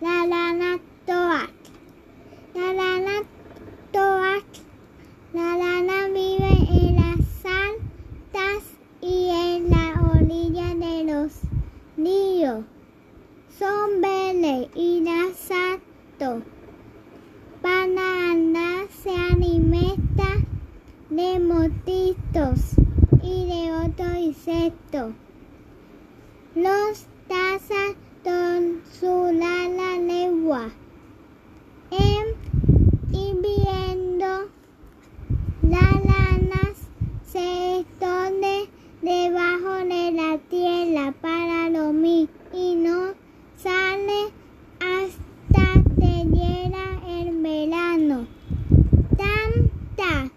la lana toac. La lana toac, la lana vive en las altas y en la orilla de los ríos. Son verdes y nasatos. Para andar se alimentan de motitos y de otros insectos. Los En invierno, las lanas se esconden debajo de la tierra para dormir y no sale hasta que llega el verano. Tanta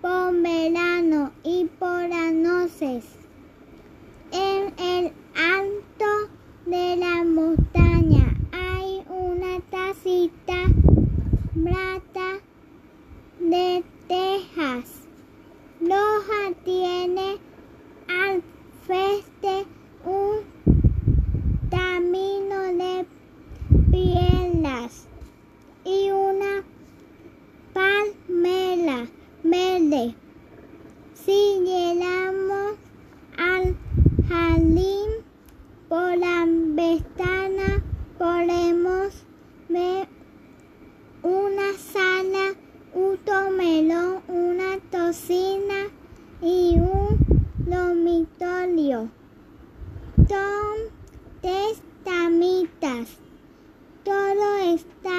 por verano y por las noches. En el alto de la montaña hay una tacita plata de tejas. Loja tiene al frente un camino de piedras y una palmera verde. Si llegamos al jardín por la ventana podemos ver una sala, un tomelón, una tocina y un dormitorio. Son tres tamitas. Todo está